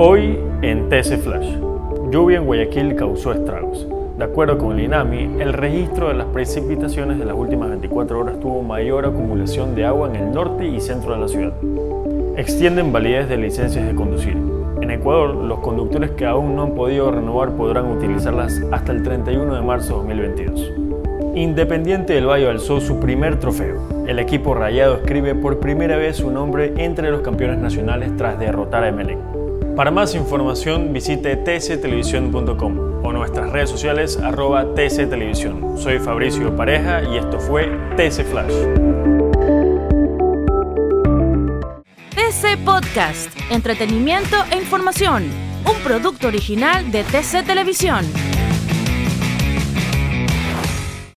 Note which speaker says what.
Speaker 1: Hoy en TC Flash. Lluvia en Guayaquil causó estragos. De acuerdo con el INAMI, el registro de las precipitaciones de las últimas 24 horas tuvo mayor acumulación de agua en el norte y centro de la ciudad. Extienden validez de licencias de conducir. En Ecuador, los conductores que aún no han podido renovar podrán utilizarlas hasta el 31 de marzo de 2022. Independiente del Valle alzó su primer trofeo. El equipo rayado escribe por primera vez su nombre entre los campeones nacionales tras derrotar a Emelec. Para más información visite tctelevisión.com o nuestras redes sociales arroba tctelevisión. Soy Fabricio Pareja y esto fue TC Flash.
Speaker 2: TC Podcast, entretenimiento e información, un producto original de TC Televisión.